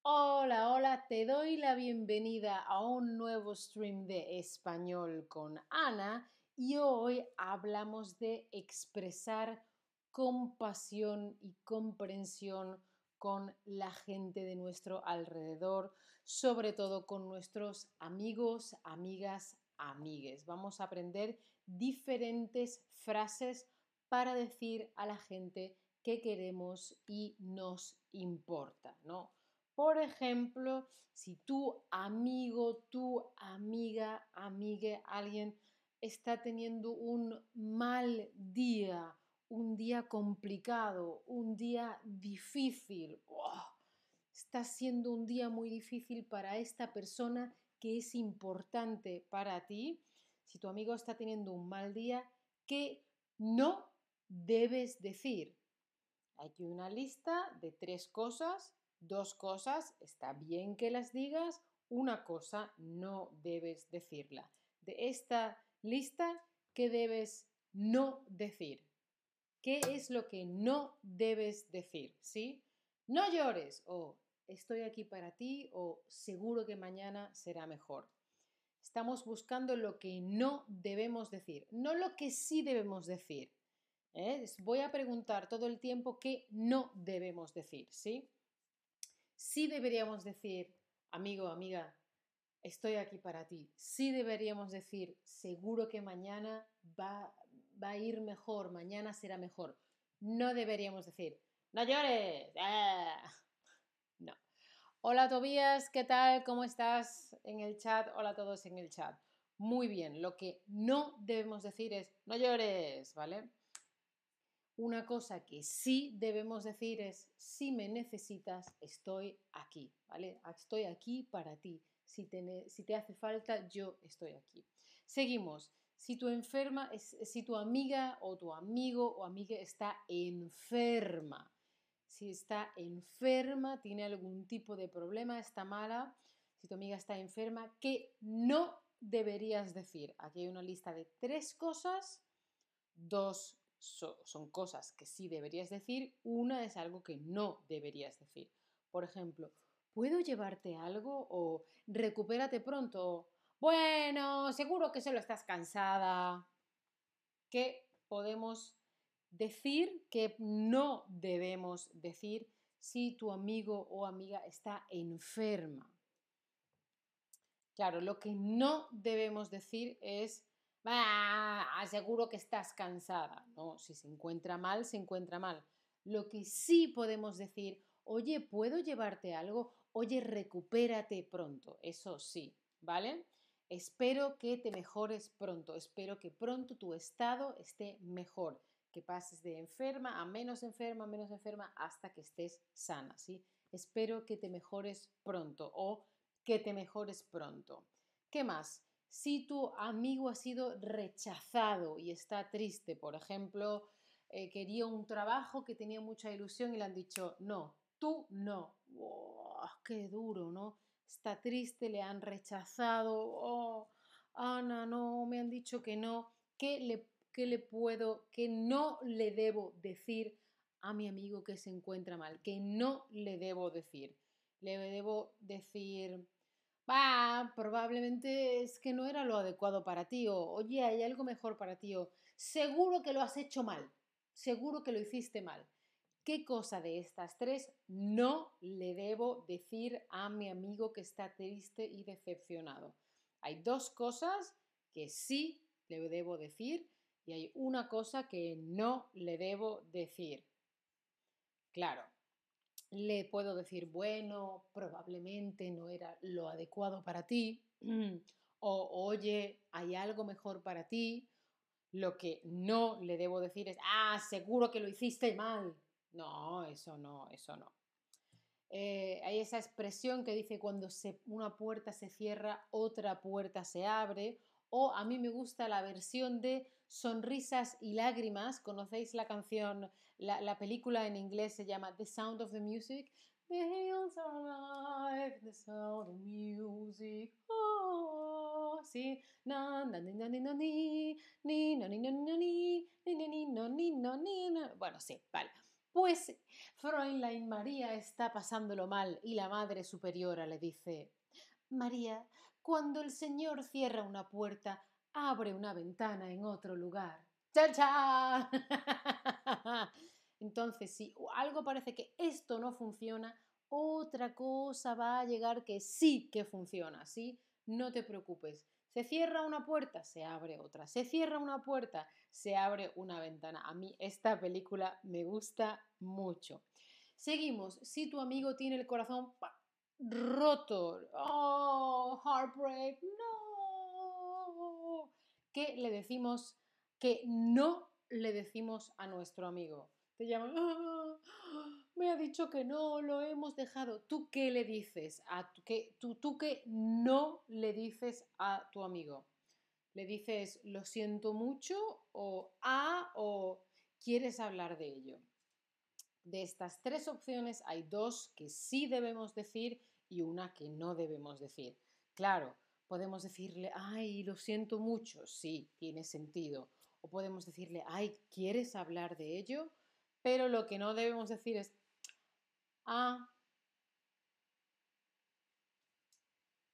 Hola, hola, te doy la bienvenida a un nuevo stream de español con Ana y hoy hablamos de expresar compasión y comprensión con la gente de nuestro alrededor, sobre todo con nuestros amigos, amigas, amigues. Vamos a aprender diferentes frases para decir a la gente que queremos y nos importa, ¿no? Por ejemplo, si tu amigo, tu amiga, amigue, alguien está teniendo un mal día, un día complicado, un día difícil. Está siendo un día muy difícil para esta persona que es importante para ti. Si tu amigo está teniendo un mal día, ¿qué no debes decir? Hay una lista de tres cosas, dos cosas, está bien que las digas, una cosa no debes decirla. De esta lista, ¿qué debes no decir? ¿Qué es lo que no debes decir? ¿Sí? No llores o estoy aquí para ti o seguro que mañana será mejor. Estamos buscando lo que no debemos decir, no lo que sí debemos decir. ¿eh? Voy a preguntar todo el tiempo qué no debemos decir, ¿sí? Sí deberíamos decir, amigo, amiga, estoy aquí para ti. Sí deberíamos decir, seguro que mañana va, va a ir mejor, mañana será mejor. No deberíamos decir, no llores. ¡Ah! No. Hola Tobías, ¿qué tal? ¿Cómo estás en el chat? Hola a todos en el chat. Muy bien, lo que no debemos decir es, no llores, ¿vale? Una cosa que sí debemos decir es, si me necesitas, estoy aquí, ¿vale? Estoy aquí para ti. Si te, si te hace falta, yo estoy aquí. Seguimos. Si tu enferma, si tu amiga o tu amigo o amiga está enferma, si está enferma, tiene algún tipo de problema, está mala, si tu amiga está enferma, ¿qué no deberías decir? Aquí hay una lista de tres cosas, dos son cosas que sí deberías decir, una es algo que no deberías decir. Por ejemplo, ¿puedo llevarte algo? o recupérate pronto bueno, seguro que solo estás cansada. ¿Qué podemos decir que no debemos decir si tu amigo o amiga está enferma? Claro, lo que no debemos decir es, ah, seguro que estás cansada. No, si se encuentra mal, se encuentra mal. Lo que sí podemos decir, oye, ¿puedo llevarte algo? Oye, recupérate pronto. Eso sí, ¿vale? Espero que te mejores pronto, espero que pronto tu estado esté mejor, que pases de enferma a menos enferma, menos enferma, hasta que estés sana, ¿sí? Espero que te mejores pronto o que te mejores pronto. ¿Qué más? Si tu amigo ha sido rechazado y está triste, por ejemplo, eh, quería un trabajo que tenía mucha ilusión y le han dicho, no, tú no. ¡Qué duro, ¿no? Está triste, le han rechazado, oh, Ana, no, me han dicho que no, ¿qué le, qué le puedo, qué no le debo decir a mi amigo que se encuentra mal? ¿Qué no le debo decir? Le debo decir, va, probablemente es que no era lo adecuado para ti, o oye, hay algo mejor para ti, o seguro que lo has hecho mal, seguro que lo hiciste mal. ¿Qué cosa de estas tres no le debo decir a mi amigo que está triste y decepcionado? Hay dos cosas que sí le debo decir y hay una cosa que no le debo decir. Claro, le puedo decir, bueno, probablemente no era lo adecuado para ti, o oye, hay algo mejor para ti. Lo que no le debo decir es, ah, seguro que lo hiciste mal. No, eso no, eso no. Eh, hay esa expresión que dice cuando una puerta se cierra, otra puerta se abre. O a mí me gusta la versión de Sonrisas y Lágrimas. ¿Conocéis la canción La, la película en inglés se llama The Sound of the Music. The hills are alive, the sound of music. Oh, sí. No, no, ni, no, ni, no, ni, ni, no, ni, no, ni, ni, ni, ni, no, ni, no, ni, no. Pues Fräulein María está pasándolo mal y la Madre Superiora le dice, María, cuando el Señor cierra una puerta, abre una ventana en otro lugar. ¡Cha, cha! Entonces, si algo parece que esto no funciona, otra cosa va a llegar que sí que funciona, ¿sí? No te preocupes. Se cierra una puerta, se abre otra. Se cierra una puerta, se abre una ventana. A mí esta película me gusta mucho. Seguimos. Si tu amigo tiene el corazón roto, oh, heartbreak, no. ¿Qué le decimos? Que no le decimos a nuestro amigo. Te llaman, ah, me ha dicho que no, lo hemos dejado. ¿Tú qué le dices? A que, tú, ¿Tú qué no le dices a tu amigo? ¿Le dices lo siento mucho o a o quieres hablar de ello? De estas tres opciones hay dos que sí debemos decir y una que no debemos decir. Claro, podemos decirle, ay, lo siento mucho, sí, tiene sentido. O podemos decirle, ay, ¿quieres hablar de ello? Pero lo que no debemos decir es, ah,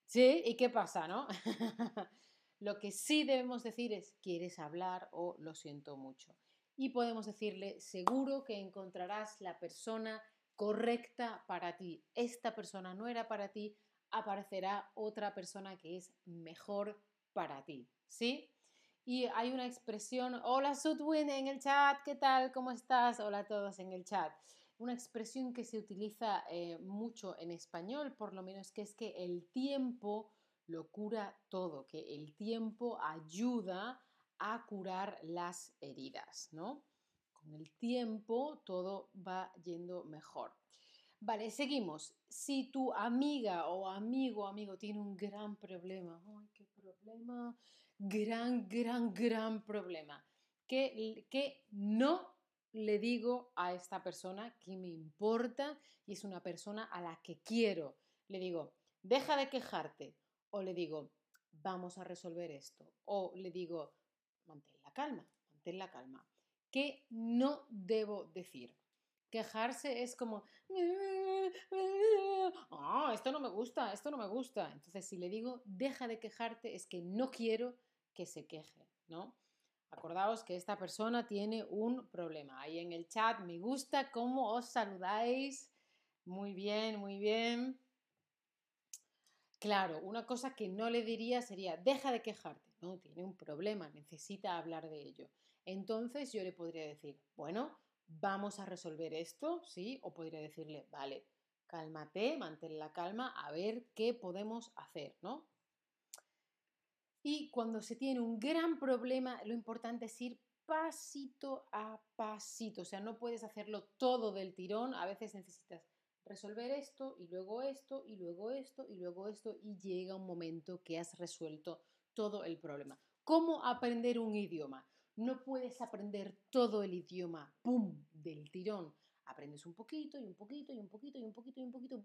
sí, ¿y qué pasa, no? lo que sí debemos decir es, ¿quieres hablar o lo siento mucho? Y podemos decirle, seguro que encontrarás la persona correcta para ti. Esta persona no era para ti, aparecerá otra persona que es mejor para ti, ¿sí? Y hay una expresión, hola Sudwin en el chat, ¿qué tal? ¿Cómo estás? Hola a todos en el chat. Una expresión que se utiliza eh, mucho en español, por lo menos, que es que el tiempo lo cura todo, que el tiempo ayuda a curar las heridas, ¿no? Con el tiempo todo va yendo mejor. Vale, seguimos. Si tu amiga o amigo amigo tiene un gran problema, ¡ay, qué problema! Gran, gran, gran problema. Que, que no le digo a esta persona que me importa y es una persona a la que quiero. Le digo, deja de quejarte. O le digo, vamos a resolver esto. O le digo, mantén la calma, mantén la calma. ¿Qué no debo decir? Quejarse es como, oh, esto no me gusta, esto no me gusta. Entonces, si le digo, deja de quejarte, es que no quiero que se queje, ¿no? Acordaos que esta persona tiene un problema. Ahí en el chat me gusta cómo os saludáis. Muy bien, muy bien. Claro, una cosa que no le diría sería, deja de quejarte. No, tiene un problema, necesita hablar de ello. Entonces yo le podría decir, bueno, vamos a resolver esto, ¿sí? O podría decirle, vale, cálmate, mantén la calma, a ver qué podemos hacer, ¿no? Y cuando se tiene un gran problema, lo importante es ir pasito a pasito, o sea, no puedes hacerlo todo del tirón, a veces necesitas resolver esto y luego esto y luego esto y luego esto y llega un momento que has resuelto todo el problema. ¿Cómo aprender un idioma? No puedes aprender todo el idioma, ¡pum!, del tirón. Aprendes un poquito y un poquito y un poquito y un poquito y un poquito,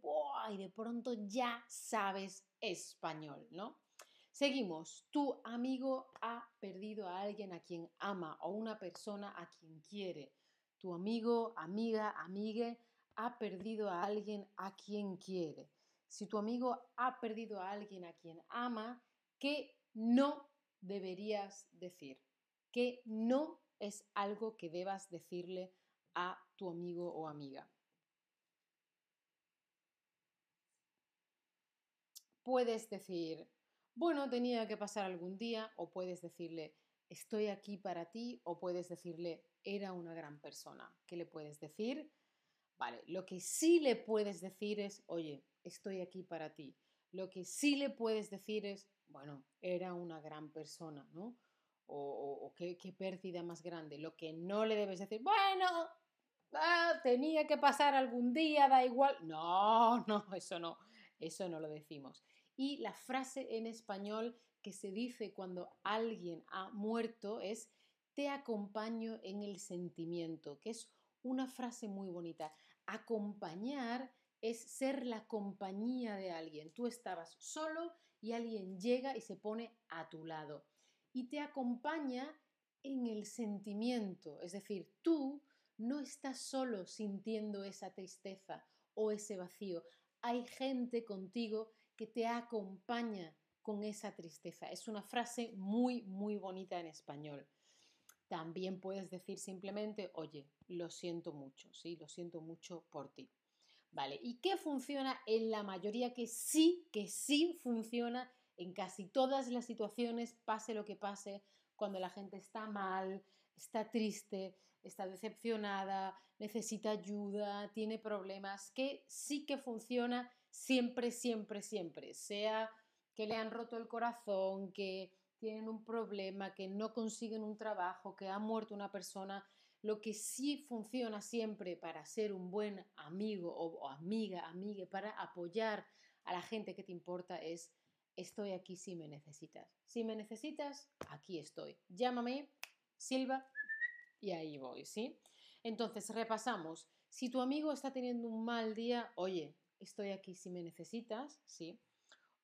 y de pronto ya sabes español, ¿no? Seguimos. Tu amigo ha perdido a alguien a quien ama o una persona a quien quiere. Tu amigo, amiga, amigue ha perdido a alguien a quien quiere. Si tu amigo ha perdido a alguien a quien ama, ¿qué no deberías decir? que no es algo que debas decirle a tu amigo o amiga. Puedes decir, bueno, tenía que pasar algún día, o puedes decirle, estoy aquí para ti, o puedes decirle, era una gran persona. ¿Qué le puedes decir? Vale, lo que sí le puedes decir es, oye, estoy aquí para ti. Lo que sí le puedes decir es, bueno, era una gran persona, ¿no? o, qué, pérdida más grande. Lo que no le debes decir, bueno, ah, tenía que pasar algún día, da igual. No, no, eso no, eso no lo decimos. Y la frase en español que se dice cuando alguien ha muerto es te acompaño en el sentimiento, que es una frase muy bonita. Acompañar es ser la compañía de alguien. Tú estabas solo y alguien llega y se pone a tu lado y te acompaña en el sentimiento. Es decir, tú no estás solo sintiendo esa tristeza o ese vacío. Hay gente contigo que te acompaña con esa tristeza. Es una frase muy, muy bonita en español. También puedes decir simplemente, oye, lo siento mucho, sí, lo siento mucho por ti. ¿Vale? ¿Y qué funciona en la mayoría? Que sí, que sí funciona en casi todas las situaciones, pase lo que pase, cuando la gente está mal, está triste, está decepcionada, necesita ayuda, tiene problemas, que sí que funciona siempre, siempre, siempre, sea que le han roto el corazón, que tienen un problema, que no consiguen un trabajo, que ha muerto una persona, lo que sí funciona siempre para ser un buen amigo o, amiga, amiga, para apoyar a la gente que te importa es estoy aquí si me necesitas. Si me necesitas, aquí estoy. Llámame, Silva, y ahí voy, ¿sí? Entonces, repasamos. Si tu amigo está teniendo un mal día, oye, estoy aquí si me necesitas, ¿sí?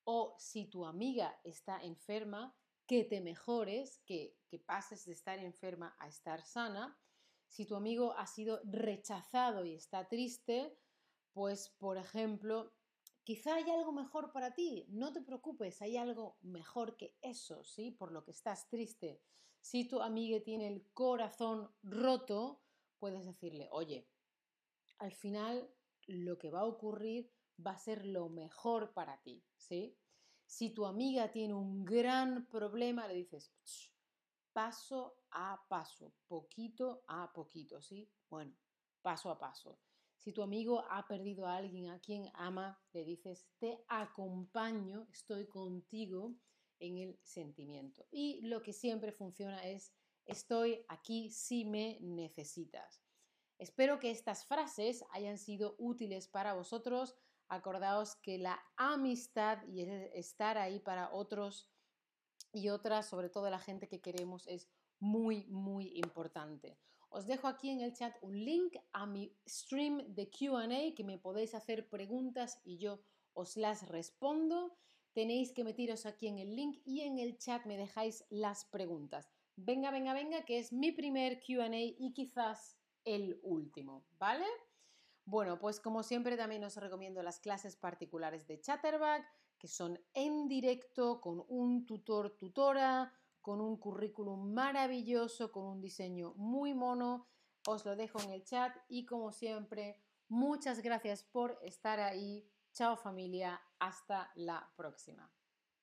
O si tu amiga está enferma, que te mejores, que, que pases de estar enferma a estar sana. Si tu amigo ha sido rechazado y está triste, pues por ejemplo, quizá hay algo mejor para ti, no te preocupes, hay algo mejor que eso, ¿sí? Por lo que estás triste. Si tu amiga tiene el corazón roto, puedes decirle, oye, al final lo que va a ocurrir va a ser lo mejor para ti, ¿sí? Si tu amiga tiene un gran problema, le dices, paso a paso, poquito a poquito, ¿sí? Bueno, paso a paso. Si tu amigo ha perdido a alguien a quien ama, le dices, te acompaño, estoy contigo en el sentimiento. Y lo que siempre funciona es, estoy aquí si me necesitas. Espero que estas frases hayan sido útiles para vosotros. Acordaos que la amistad y estar ahí para otros y otras, sobre todo la gente que queremos, es muy, muy importante. Os dejo aquí en el chat un link a mi stream de QA que me podéis hacer preguntas y yo os las respondo. Tenéis que metiros aquí en el link y en el chat me dejáis las preguntas. Venga, venga, venga, que es mi primer QA y quizás el último, ¿vale? Bueno, pues como siempre también os recomiendo las clases particulares de Chatterback, que son en directo con un tutor, tutora, con un currículum maravilloso, con un diseño muy mono. Os lo dejo en el chat y como siempre, muchas gracias por estar ahí. Chao familia, hasta la próxima.